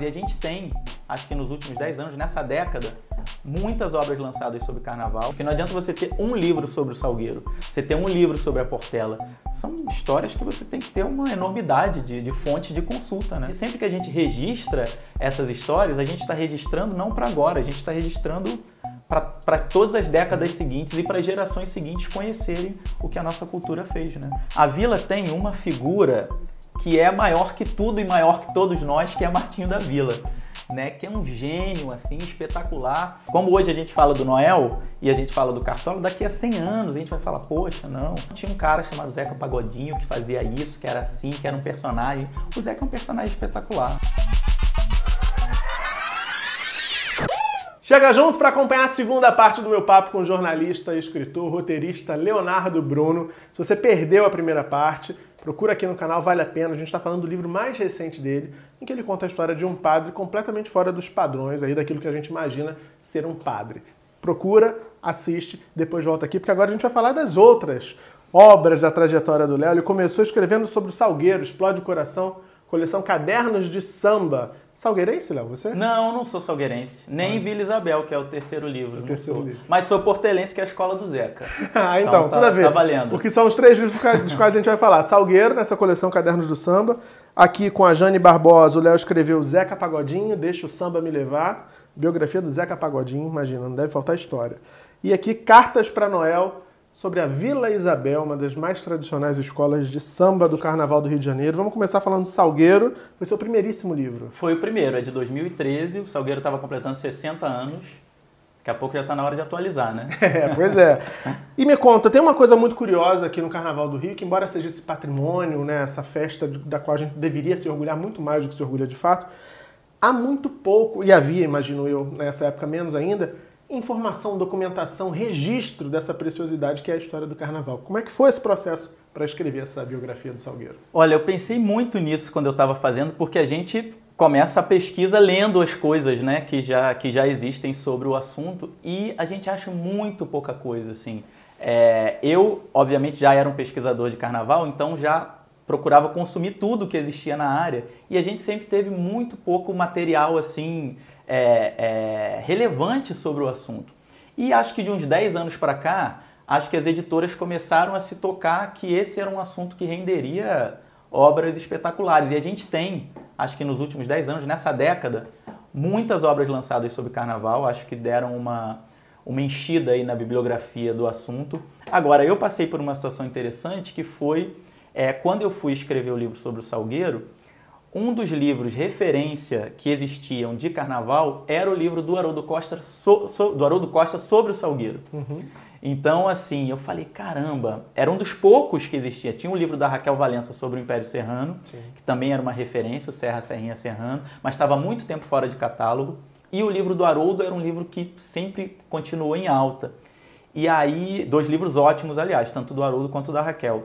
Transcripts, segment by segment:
E a gente tem, acho que nos últimos 10 anos, nessa década, muitas obras lançadas sobre carnaval. Porque não adianta você ter um livro sobre o Salgueiro, você ter um livro sobre a Portela. São histórias que você tem que ter uma enormidade de, de fonte de consulta, né? E sempre que a gente registra essas histórias, a gente está registrando não para agora, a gente está registrando para todas as décadas Sim. seguintes e para gerações seguintes conhecerem o que a nossa cultura fez, né? A vila tem uma figura que é maior que tudo e maior que todos nós, que é Martinho da Vila. Né, que é um gênio assim espetacular. Como hoje a gente fala do Noel e a gente fala do Cartola, daqui a 100 anos a gente vai falar, poxa, não, tinha um cara chamado Zeca Pagodinho que fazia isso, que era assim, que era um personagem. O Zeca é um personagem espetacular. Chega junto para acompanhar a segunda parte do meu papo com o jornalista, escritor, roteirista Leonardo Bruno. Se você perdeu a primeira parte, Procura aqui no canal, vale a pena. A gente está falando do livro mais recente dele, em que ele conta a história de um padre completamente fora dos padrões, aí daquilo que a gente imagina ser um padre. Procura, assiste, depois volta aqui, porque agora a gente vai falar das outras obras da trajetória do Léo. Ele começou escrevendo sobre o Salgueiro, Explode o Coração, coleção Cadernos de Samba, Salgueirense, Léo, você? Não, não sou salgueirense. Nem ah. Vila Isabel, que é o terceiro livro. O terceiro livro. Mas sou portelense, que é a escola do Zeca. ah, então, então tá, tudo a ver. Tá valendo. Porque são os três livros dos quais a gente vai falar. Salgueiro, nessa coleção Cadernos do Samba. Aqui com a Jane Barbosa, o Léo escreveu Zeca Pagodinho, Deixa o Samba Me Levar. Biografia do Zeca Pagodinho, imagina, não deve faltar história. E aqui, Cartas para Noel, sobre a Vila Isabel, uma das mais tradicionais escolas de samba do Carnaval do Rio de Janeiro. Vamos começar falando do Salgueiro. Foi seu primeiríssimo livro. Foi o primeiro, é de 2013. O Salgueiro estava completando 60 anos. Daqui a pouco já está na hora de atualizar, né? É, pois é. E me conta, tem uma coisa muito curiosa aqui no Carnaval do Rio, que embora seja esse patrimônio, né, essa festa da qual a gente deveria se orgulhar muito mais do que se orgulha de fato, há muito pouco, e havia, imagino eu, nessa época menos ainda, informação, documentação, registro dessa preciosidade que é a história do carnaval. Como é que foi esse processo para escrever essa biografia do Salgueiro? Olha, eu pensei muito nisso quando eu estava fazendo, porque a gente começa a pesquisa lendo as coisas né, que, já, que já existem sobre o assunto e a gente acha muito pouca coisa. Assim. É, eu, obviamente, já era um pesquisador de carnaval, então já procurava consumir tudo que existia na área e a gente sempre teve muito pouco material assim é, é, relevante sobre o assunto. E acho que de uns 10 anos para cá, acho que as editoras começaram a se tocar que esse era um assunto que renderia obras espetaculares. E a gente tem, acho que nos últimos 10 anos, nessa década, muitas obras lançadas sobre carnaval, acho que deram uma, uma enchida aí na bibliografia do assunto. Agora, eu passei por uma situação interessante que foi é, quando eu fui escrever o livro sobre o Salgueiro, um dos livros referência que existiam de carnaval era o livro do Haroldo Costa, so, so, do Haroldo Costa sobre o Salgueiro. Uhum. Então, assim, eu falei, caramba, era um dos poucos que existia. Tinha um livro da Raquel Valença sobre o Império Serrano, Sim. que também era uma referência, o Serra, Serrinha, Serrano, mas estava muito tempo fora de catálogo. E o livro do Haroldo era um livro que sempre continuou em alta. E aí, dois livros ótimos, aliás, tanto do Haroldo quanto da Raquel.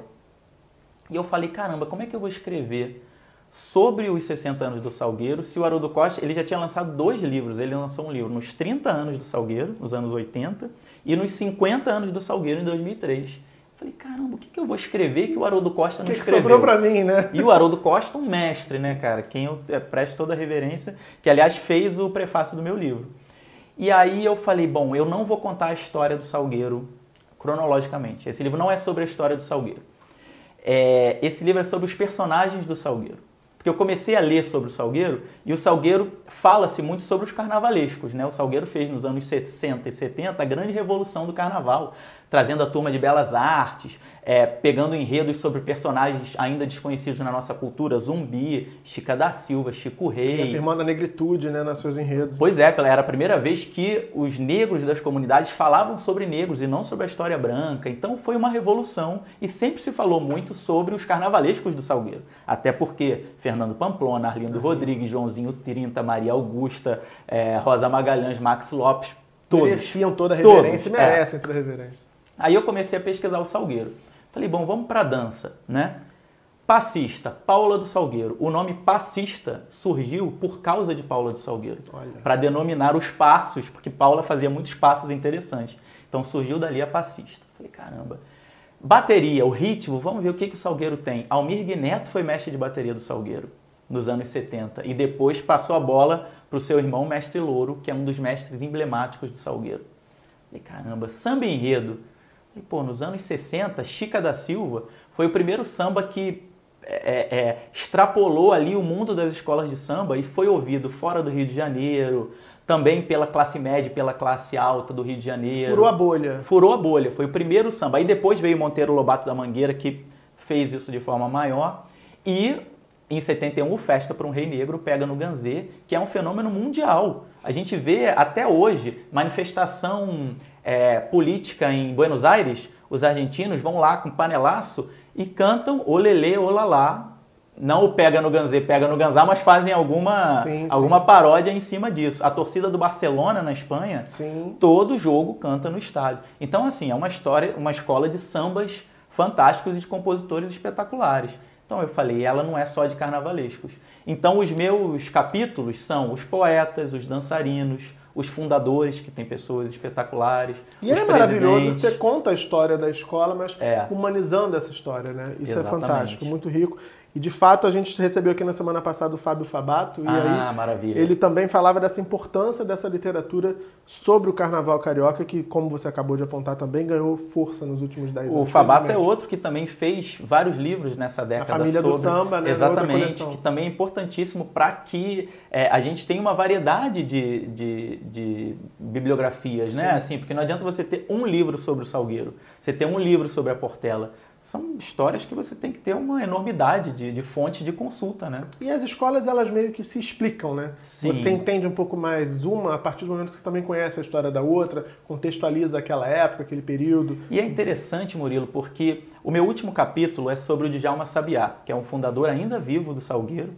E eu falei, caramba, como é que eu vou escrever sobre os 60 anos do Salgueiro, se o Haroldo Costa, ele já tinha lançado dois livros, ele lançou um livro nos 30 anos do Salgueiro, nos anos 80, e nos 50 anos do Salgueiro, em 2003. Falei, caramba, o que, que eu vou escrever que o Haroldo Costa não que escreveu? Que sobrou pra mim, né? E o Haroldo Costa, um mestre, né, cara? Quem eu é, presto toda a reverência, que aliás fez o prefácio do meu livro. E aí eu falei, bom, eu não vou contar a história do Salgueiro cronologicamente. Esse livro não é sobre a história do Salgueiro. É, esse livro é sobre os personagens do Salgueiro. Porque eu comecei a ler sobre o Salgueiro e o Salgueiro fala-se muito sobre os carnavalescos. Né? O Salgueiro fez nos anos 60 e 70 a grande revolução do carnaval, trazendo a turma de belas artes, é, pegando enredos sobre personagens ainda desconhecidos na nossa cultura, Zumbi, Chica da Silva, Chico Rei. E afirmando a negritude né, nos seus enredos. Pois é, era a primeira vez que os negros das comunidades falavam sobre negros e não sobre a história branca. Então foi uma revolução e sempre se falou muito sobre os carnavalescos do Salgueiro. Até porque Fernando Pamplona, Arlindo Rodrigues, Joãozinho 30, Maria Augusta, é, Rosa Magalhães, Max Lopes, todos. Mereciam toda a reverência todos, merecem é. toda a reverência. Aí eu comecei a pesquisar o Salgueiro. Falei, bom, vamos para a dança, né? Passista, Paula do Salgueiro. O nome passista surgiu por causa de Paula do Salgueiro, para denominar os passos, porque Paula fazia muitos passos interessantes. Então surgiu dali a passista. Falei, caramba. Bateria, o ritmo, vamos ver o que, que o Salgueiro tem. Almir Neto foi mestre de bateria do Salgueiro. nos anos 70 e depois passou a bola para o seu irmão Mestre Louro, que é um dos mestres emblemáticos do Salgueiro. Falei, caramba, samba enredo. E, pô, nos anos 60, Chica da Silva foi o primeiro samba que é, é, extrapolou ali o mundo das escolas de samba e foi ouvido fora do Rio de Janeiro, também pela classe média, pela classe alta do Rio de Janeiro. Furou a bolha. Furou a bolha, foi o primeiro samba. Aí depois veio Monteiro Lobato da Mangueira, que fez isso de forma maior. E em 71, o Festa para um Rei Negro pega no Ganzê, que é um fenômeno mundial. A gente vê até hoje manifestação é, política em Buenos Aires, os argentinos vão lá com panelaço e cantam olelê, olalá. Não o pega no Ganzê, pega no Ganzá, mas fazem alguma, sim, alguma sim. paródia em cima disso. A torcida do Barcelona na Espanha, sim. todo jogo canta no estádio. Então, assim, é uma história, uma escola de sambas fantásticos e de compositores espetaculares. Então eu falei, ela não é só de carnavalescos. Então os meus capítulos são os poetas, os dançarinos, os fundadores, que tem pessoas espetaculares. E é maravilhoso que você conta a história da escola, mas é. humanizando essa história, né? Isso é Exatamente. é fantástico, muito rico. E de fato a gente recebeu aqui na semana passada o Fábio Fabato e ah, aí maravilha. ele também falava dessa importância dessa literatura sobre o carnaval carioca que, como você acabou de apontar, também ganhou força nos últimos 10 anos. O Fabato é outro que também fez vários livros nessa década. A família sobre... do samba, né? Exatamente, que também é importantíssimo para que é, a gente tenha uma variedade de, de, de bibliografias, né? Sim. né? Assim, porque não adianta você ter um livro sobre o Salgueiro, você ter um livro sobre a Portela são histórias que você tem que ter uma enormidade de, de fonte de consulta, né? E as escolas, elas meio que se explicam, né? Sim. Você entende um pouco mais uma a partir do momento que você também conhece a história da outra, contextualiza aquela época, aquele período. E é interessante, Murilo, porque o meu último capítulo é sobre o Djalma Sabiá, que é um fundador ainda vivo do Salgueiro,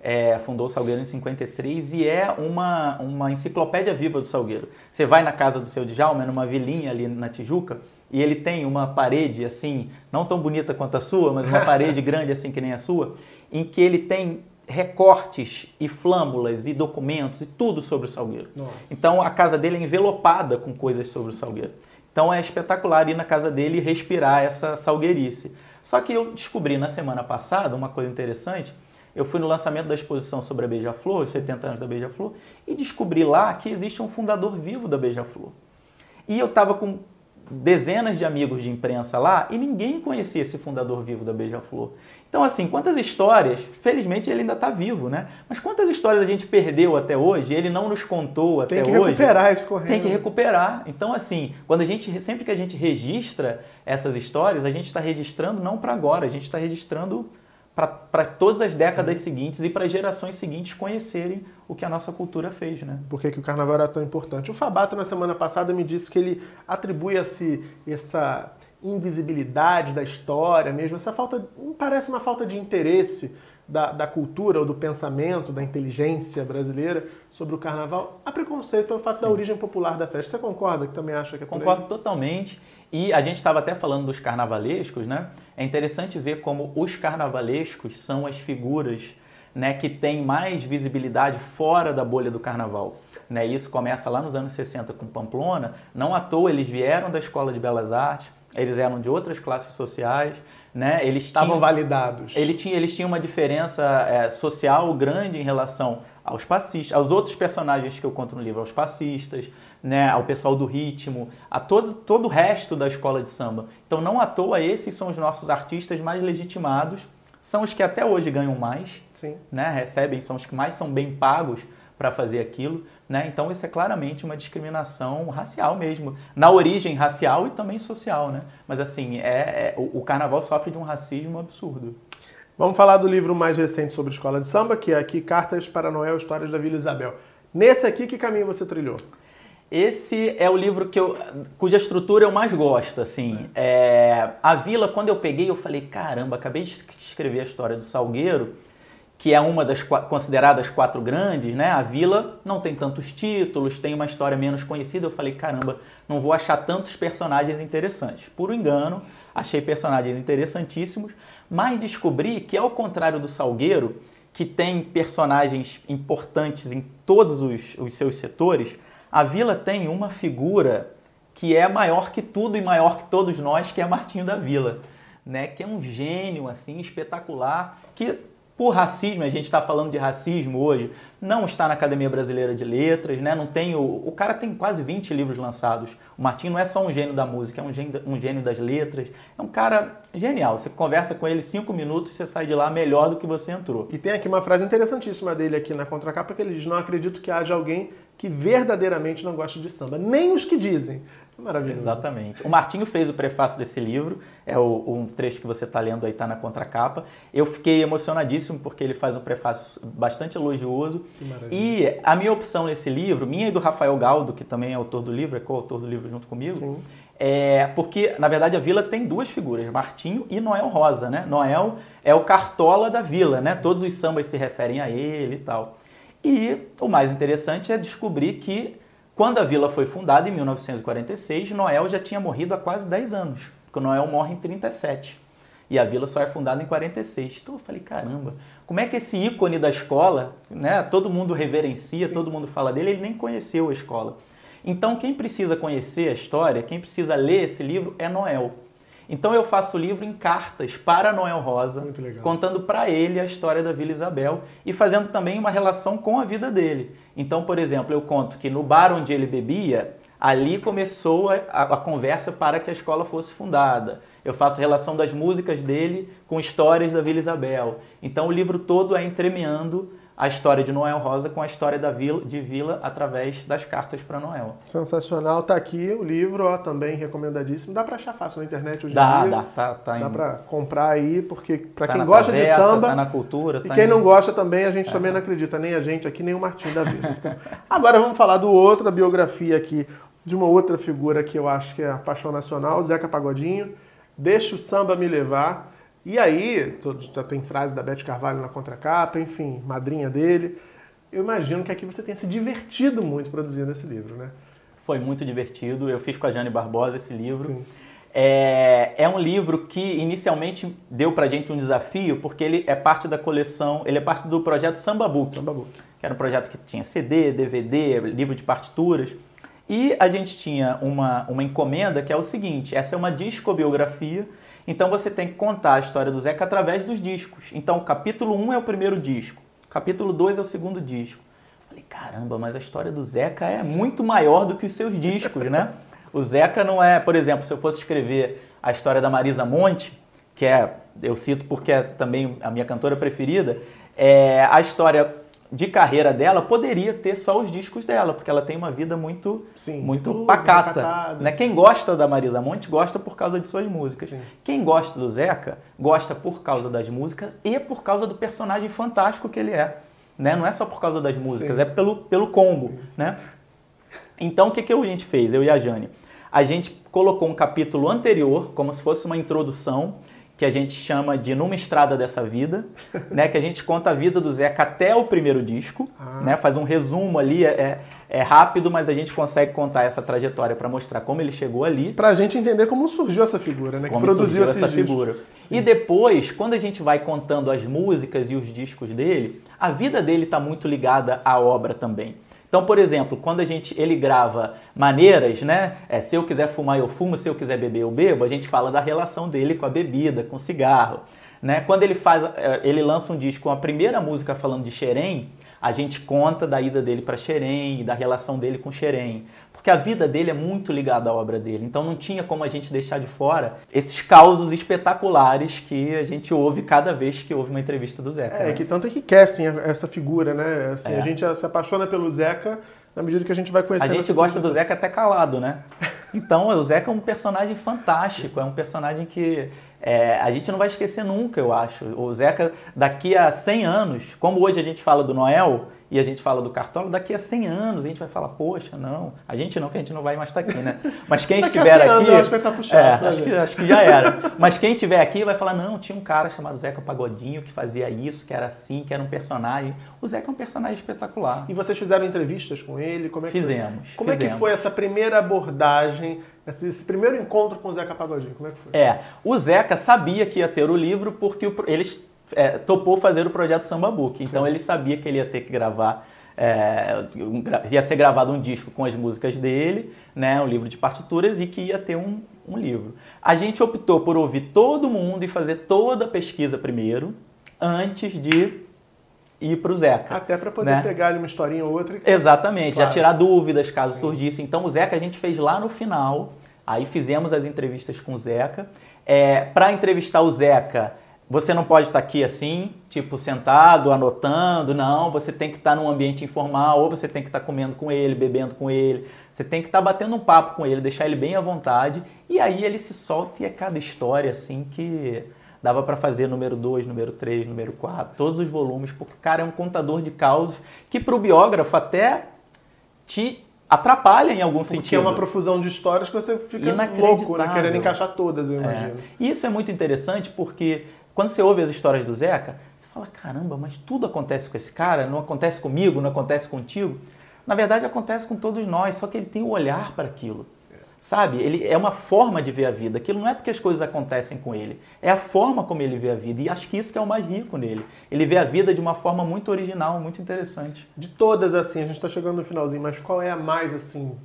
é, fundou o Salgueiro em 53 e é uma, uma enciclopédia viva do Salgueiro. Você vai na casa do seu Djalma, numa vilinha ali na Tijuca, e ele tem uma parede assim, não tão bonita quanto a sua, mas uma parede grande assim que nem a sua, em que ele tem recortes e flâmulas e documentos e tudo sobre o Salgueiro. Nossa. Então a casa dele é envelopada com coisas sobre o Salgueiro. Então é espetacular ir na casa dele e respirar essa salgueirice. Só que eu descobri na semana passada uma coisa interessante. Eu fui no lançamento da exposição sobre a Beija-Flor, os 70 anos da Beija-Flor, e descobri lá que existe um fundador vivo da Beija-Flor. E eu estava com dezenas de amigos de imprensa lá e ninguém conhecia esse fundador vivo da Beija-Flor. Então, assim, quantas histórias, felizmente ele ainda está vivo, né? Mas quantas histórias a gente perdeu até hoje, ele não nos contou até hoje. Tem que recuperar esse correndo. Tem que recuperar. Então, assim, quando a gente, sempre que a gente registra essas histórias, a gente está registrando não para agora, a gente está registrando para todas as décadas Sim. seguintes e para as gerações seguintes conhecerem o que a nossa cultura fez, né? Por que, que o carnaval era tão importante? O Fabato, na semana passada, me disse que ele atribui esse, essa invisibilidade da história mesmo, essa falta, parece uma falta de interesse da, da, cultura ou do pensamento, da inteligência brasileira sobre o carnaval, a preconceito pelo fato Sim. da origem popular da festa. Você concorda que também acha que é Concordo totalmente. E a gente estava até falando dos carnavalescos, né? É interessante ver como os carnavalescos são as figuras né, que têm mais visibilidade fora da bolha do carnaval. Né? Isso começa lá nos anos 60 com Pamplona. Não à toa eles vieram da Escola de Belas Artes, eles eram de outras classes sociais, né? Eles estavam tinham, validados. Ele tinha, eles tinham uma diferença é, social grande em relação aos passistas, aos outros personagens que eu conto no livro, aos passistas, né, ao pessoal do ritmo, a todo, todo o resto da escola de samba. Então, não à toa, esses são os nossos artistas mais legitimados, são os que até hoje ganham mais, Sim. Né, recebem, são os que mais são bem pagos para fazer aquilo. Né? Então, isso é claramente uma discriminação racial mesmo, na origem racial e também social. Né? Mas, assim, é, é o, o carnaval sofre de um racismo absurdo. Vamos falar do livro mais recente sobre escola de samba, que é aqui Cartas para Noel, Histórias da Vila Isabel. Nesse aqui, que caminho você trilhou? Esse é o livro que eu, cuja estrutura eu mais gosto, assim. É, a Vila, quando eu peguei, eu falei, caramba, acabei de escrever a história do Salgueiro, que é uma das consideradas quatro grandes, né? A Vila não tem tantos títulos, tem uma história menos conhecida. Eu falei, caramba, não vou achar tantos personagens interessantes. Por engano, achei personagens interessantíssimos, mas descobri que, ao contrário do Salgueiro, que tem personagens importantes em todos os, os seus setores, a Vila tem uma figura que é maior que tudo e maior que todos nós, que é Martinho da Vila, né? Que é um gênio assim espetacular, que por racismo, a gente está falando de racismo hoje, não está na Academia Brasileira de Letras, né? Não tem o, o cara tem quase 20 livros lançados. O Martinho não é só um gênio da música, é um gênio, um gênio das letras. É um cara genial. Você conversa com ele cinco minutos e você sai de lá melhor do que você entrou. E tem aqui uma frase interessantíssima dele aqui na contracapa que ele diz: "Não acredito que haja alguém que verdadeiramente não gosta de samba, nem os que dizem". Maravilhoso. Exatamente. O Martinho fez o prefácio desse livro, é o, um trecho que você está lendo aí, está na contracapa. Eu fiquei emocionadíssimo porque ele faz um prefácio bastante elogioso. E a minha opção nesse livro, minha e do Rafael Galdo, que também é autor do livro, é coautor do livro junto comigo, Sim. é porque, na verdade, a vila tem duas figuras, Martinho e Noel Rosa, né? Noel é o cartola da vila, né? Todos os sambas se referem a ele e tal. E o mais interessante é descobrir que quando a vila foi fundada, em 1946, Noel já tinha morrido há quase 10 anos, porque Noel morre em 37 e a vila só é fundada em 46. Então eu falei, caramba, como é que esse ícone da escola, né, todo mundo reverencia, Sim. todo mundo fala dele, ele nem conheceu a escola. Então quem precisa conhecer a história, quem precisa ler esse livro é Noel. Então eu faço o livro em cartas para Noel Rosa, contando para ele a história da Vila Isabel e fazendo também uma relação com a vida dele. Então, por exemplo, eu conto que no bar onde ele bebia, ali começou a, a conversa para que a escola fosse fundada. Eu faço relação das músicas dele com histórias da Vila Isabel. Então o livro todo é entremeando a história de Noel Rosa com a história da vila, de Vila através das cartas para Noel. Sensacional, tá aqui o livro, ó, também recomendadíssimo. Dá para achar fácil na internet hoje dá, em dia. Dá, tá, tá Dá para comprar aí, porque para tá quem gosta travessa, de samba, tá na cultura, e tá quem em... não gosta também, a gente é. também não acredita, nem a gente aqui, nem o Martim da Vila. Então, agora vamos falar do outra biografia aqui, de uma outra figura que eu acho que é a paixão nacional, Zeca Pagodinho. Deixa o samba me levar. E aí, já tem frase da Beth Carvalho na contracapa, enfim, madrinha dele eu imagino que aqui você tenha se divertido muito produzindo esse livro, né? Foi muito divertido. Eu fiz com a Jane Barbosa esse livro. Sim. É, é um livro que inicialmente deu pra gente um desafio, porque ele é parte da coleção, ele é parte do projeto Samba Book, Samba Book. que era um projeto que tinha CD, DVD, livro de partituras. E a gente tinha uma, uma encomenda que é o seguinte: essa é uma discobiografia, então você tem que contar a história do Zeca através dos discos. Então, capítulo 1 é o primeiro disco, Capítulo 2 é o segundo disco. Falei, caramba, mas a história do Zeca é muito maior do que os seus discos, né? O Zeca não é, por exemplo, se eu fosse escrever a história da Marisa Monte, que é, eu cito porque é também a minha cantora preferida, é, a história de carreira dela poderia ter só os discos dela, porque ela tem uma vida muito Sim, muito pacata. Né? Quem gosta da Marisa Monte gosta por causa de suas músicas. Sim. Quem gosta do Zeca gosta por causa das músicas e por causa do personagem fantástico que ele é. Né? Não é só por causa das músicas, Sim. é pelo, pelo combo. Né? Então o que, que a gente fez, eu e a Jane? A gente colocou um capítulo anterior, como se fosse uma introdução, que a gente chama de Numa Estrada dessa Vida, né? Que a gente conta a vida do Zeca até o primeiro disco, ah, né? Faz um resumo ali, é, é rápido, mas a gente consegue contar essa trajetória para mostrar como ele chegou ali. Para a gente entender como surgiu essa figura, né? Como que produziu essa figura. Sim. E depois, quando a gente vai contando as músicas e os discos dele, a vida dele está muito ligada à obra também. Então, por exemplo, quando a gente ele grava maneiras, né? É, se eu quiser fumar, eu fumo, se eu quiser beber, eu bebo, a gente fala da relação dele com a bebida, com o cigarro. Né? Quando ele faz, é, ele lança um disco com a primeira música falando de Xerém, a gente conta da ida dele para Xerém e da relação dele com Xerém porque a vida dele é muito ligada à obra dele. Então não tinha como a gente deixar de fora esses causos espetaculares que a gente ouve cada vez que ouve uma entrevista do Zeca. É, né? que tanto é que quer, sim, essa figura, né? Assim, é. A gente se apaixona pelo Zeca na medida que a gente vai conhecendo. A gente gosta do Zeca até calado, né? Então, o Zeca é um personagem fantástico, é um personagem que é, a gente não vai esquecer nunca, eu acho. O Zeca, daqui a 100 anos, como hoje a gente fala do Noel, e a gente fala do Cartola, daqui a 100 anos a gente vai falar, poxa, não, a gente não, que a gente não vai mais estar aqui, né? Mas quem estiver aqui. Acho que vai estar puxado. É, acho, que, acho que já era. Mas quem estiver aqui vai falar, não, tinha um cara chamado Zeca Pagodinho que fazia isso, que era assim, que era um personagem. O Zeca é um personagem espetacular. E vocês fizeram entrevistas com ele? Como é que Fizemos. Como fizemos. é que foi essa primeira abordagem? Esse, esse, primeiro encontro com o Zeca Pagodinho, como é que foi? É, o Zeca sabia que ia ter o livro porque o, eles é, topou fazer o projeto Samba Book. Então Sim. ele sabia que ele ia ter que gravar é, ia ser gravado um disco com as músicas dele, né, um livro de partituras e que ia ter um, um livro. A gente optou por ouvir todo mundo e fazer toda a pesquisa primeiro, antes de ir para o Zeca. Até para poder né? pegar ali uma historinha ou outra. Exatamente, Claro. já tirar dúvidas caso Sim. surgisse. Então o Zeca a gente fez lá no final, aí fizemos as entrevistas com o Zeca. É, para entrevistar o Zeca, você não pode estar aqui assim, tipo sentado, anotando, não. Você tem que estar num ambiente informal, ou você tem que estar comendo com ele, bebendo com ele. Você tem que estar batendo um papo com ele, deixar ele bem à vontade. E aí ele se solta e é cada história assim que dava para fazer número 2, número 3, número 4, todos os volumes, porque o cara é um contador de causos que para o biógrafo até te atrapalha em algum Porque sentido. é uma profusão de histórias que você fica louco, né? Querendo encaixar todas, eu É. imagino. E isso é muito interessante porque quando você ouve as histórias do Zeca, você fala, caramba, mas tudo acontece com esse cara, não acontece comigo, não acontece contigo. Na verdade, acontece com todos nós, só que ele tem o olhar para aquilo. Sabe? Ele é uma forma de ver a vida. Aquilo não é porque as coisas acontecem com ele, é a forma como ele vê a vida. E acho que isso que é o mais rico nele. Ele vê a vida de uma forma muito original, muito interessante. De todas, assim, a gente tá chegando no finalzinho, mas qual é a mais, assim,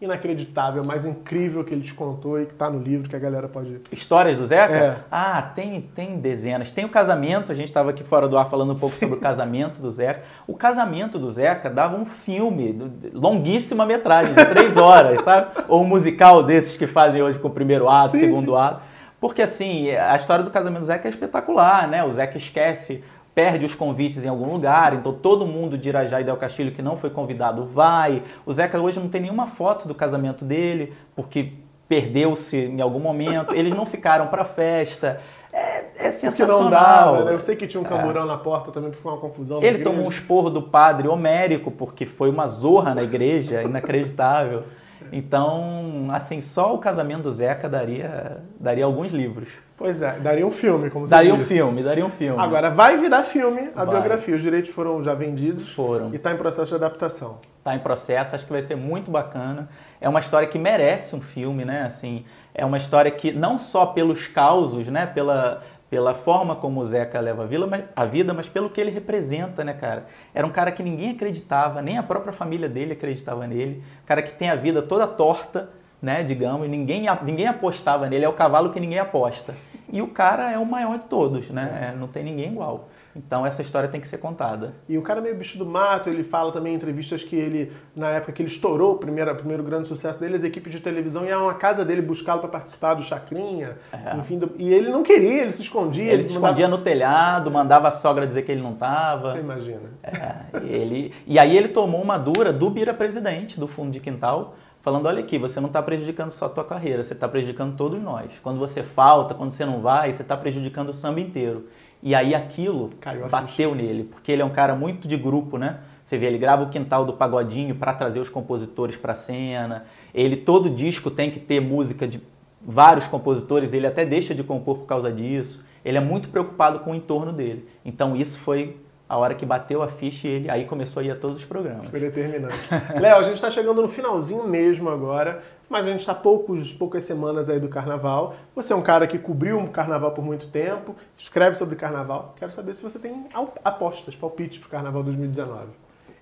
inacreditável, mais incrível que ele te contou e que tá no livro que a galera pode... Histórias do Zeca? É. Ah, tem, tem dezenas. Tem o casamento, a gente estava aqui fora do ar falando um pouco sobre o casamento do Zeca. O casamento do Zeca dava um filme, longuíssima metragem, de três horas, sabe? Ou um musical desses que fazem hoje com o primeiro ato, Sim, segundo ato. Porque assim, a história do casamento do Zeca é espetacular, né? O Zeca esquece, perde os convites em algum lugar, então todo mundo de Irajá e Del Castilho que não foi convidado vai. O Zeca hoje não tem nenhuma foto do casamento dele, porque perdeu-se em algum momento. Eles não ficaram para festa. É, é sensacional. não dava, né? Eu sei que tinha um camburão na porta também, porque foi uma confusão. Ele tomou um esporro do padre homérico, porque foi uma zorra na igreja, inacreditável. Então, assim, só o casamento do Zeca daria, daria alguns livros. Pois é, daria um filme, como você Daria um disse. filme, daria um filme. Agora, vai virar filme a Vai. biografia. Os direitos foram já vendidos Foram. e está em processo de adaptação. Está em processo, acho que vai ser muito bacana. É uma história que merece um filme, né? Assim, é uma história que não só pelos causos, né? Pela, pela forma como o Zeca leva a, vila, mas- a vida, mas pelo que ele representa, né, cara? Era um cara que ninguém acreditava, nem a própria família dele acreditava nele. Um cara que tem a vida toda torta, né, digamos, e ninguém, ninguém apostava nele. É o cavalo que ninguém aposta. E o cara é o maior de todos, né? É, Não tem ninguém igual. Então essa história tem que ser contada. E o cara meio bicho do mato, ele fala também em entrevistas que ele, na época que ele estourou, o primeiro, o primeiro grande sucesso dele, as equipes de televisão iam à casa dele buscá-lo para participar do Chacrinha, É. enfim, do- e ele não queria, ele se escondia. Ele se mandava- escondia no telhado, mandava a sogra dizer que ele não estava. Você imagina. É, ele, e aí ele tomou uma dura do Bira presidente do fundo de quintal, falando: olha aqui, você não está prejudicando só a tua carreira, você está prejudicando todos nós. Quando você falta, quando você não vai, você está prejudicando o samba inteiro. E aí aquilo Caiu a bateu nele, porque ele é um cara muito de grupo, né? Você vê, ele grava o quintal do pagodinho para trazer os compositores para cena. Ele todo disco tem que ter música de vários compositores, ele até deixa de compor por causa disso. Ele é muito preocupado com o entorno dele. Então isso foi a hora que bateu a ficha e ele aí começou a ir a todos os programas. Foi determinante. Léo, a gente está chegando no finalzinho mesmo agora, mas a gente está poucos, poucas semanas aí do carnaval. Você é um cara que cobriu um carnaval por muito tempo, escreve sobre carnaval. Quero saber se você tem apostas, palpites para o carnaval 2019.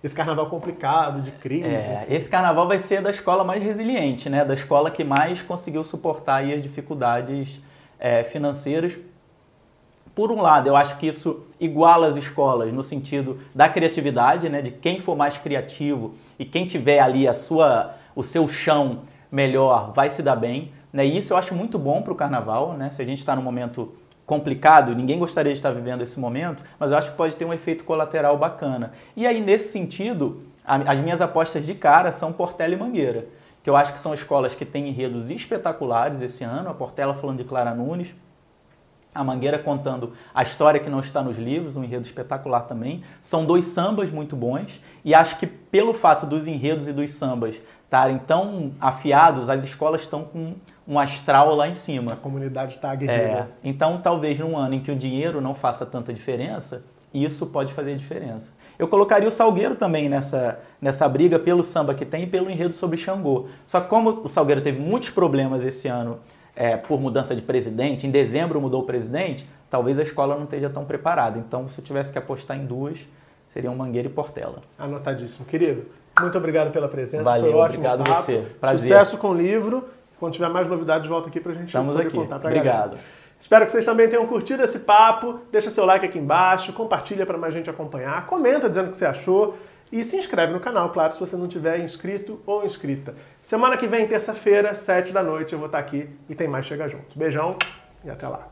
Esse carnaval complicado, de crise. É, esse carnaval vai ser da escola mais resiliente, né? Da escola que mais conseguiu suportar as dificuldades é, financeiras. Por um lado, eu acho que isso iguala as escolas no sentido da criatividade, né? De quem for mais criativo e quem tiver ali a sua, o seu chão melhor vai se dar bem. Né? E isso eu acho muito bom para o carnaval, né? Se a gente está num momento complicado, ninguém gostaria de estar vivendo esse momento, mas eu acho que pode ter um efeito colateral bacana. E aí, nesse sentido, a- as minhas apostas de cara são Portela e Mangueira, que eu acho que são escolas que têm enredos espetaculares esse ano. A Portela falando de Clara Nunes, a Mangueira contando a história que não está nos livros, um enredo espetacular também. São dois sambas muito bons e acho que pelo fato dos enredos e dos sambas estarem tão afiados, as escolas estão com um astral lá em cima. A comunidade está É, aguerrida. então, talvez num ano em que o dinheiro não faça tanta diferença, isso pode fazer diferença. Eu colocaria o Salgueiro também nessa, nessa briga pelo samba que tem e pelo enredo sobre Xangô. Só que como o Salgueiro teve muitos problemas esse ano é, por mudança de presidente, em dezembro mudou o presidente, talvez a escola não esteja tão preparada. Então, se eu tivesse que apostar em duas, seriam Mangueira e Portela. Anotadíssimo. Querido, muito obrigado pela presença. Valeu, Foi ótimo obrigado papo. você. Prazer. Sucesso com o livro. Quando tiver mais novidades, volta aqui pra gente Estamos aqui. contar pra Obrigado. galera. Espero que vocês também tenham curtido esse papo. Deixa seu like aqui embaixo, compartilha para mais gente acompanhar, comenta dizendo o que você achou e se inscreve no canal, claro, se você não tiver inscrito ou inscrita. Semana que vem, terça-feira, sete da noite, eu vou estar aqui e tem mais Chega Junto. Beijão e até lá.